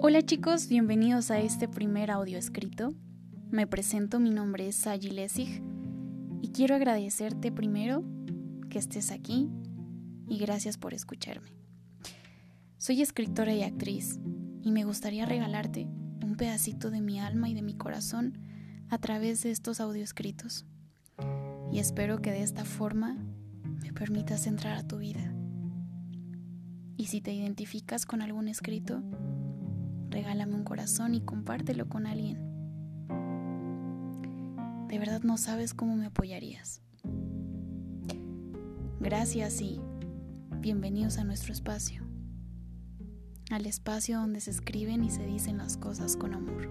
Hola chicos, bienvenidos a este primer audio escrito. Me presento, mi nombre es Sayi Lesig y quiero agradecerte primero que estés aquí y gracias por escucharme. Soy escritora y actriz y me gustaría regalarte un pedacito de mi alma y de mi corazón a través de estos escritos. Y espero que de esta forma me permitas entrar a tu vida. Y si te identificas con algún escrito, regálame un corazón y compártelo con alguien. De verdad no sabes cómo me apoyarías. Gracias y bienvenidos a nuestro espacio, al espacio donde se escriben y se dicen las cosas con amor.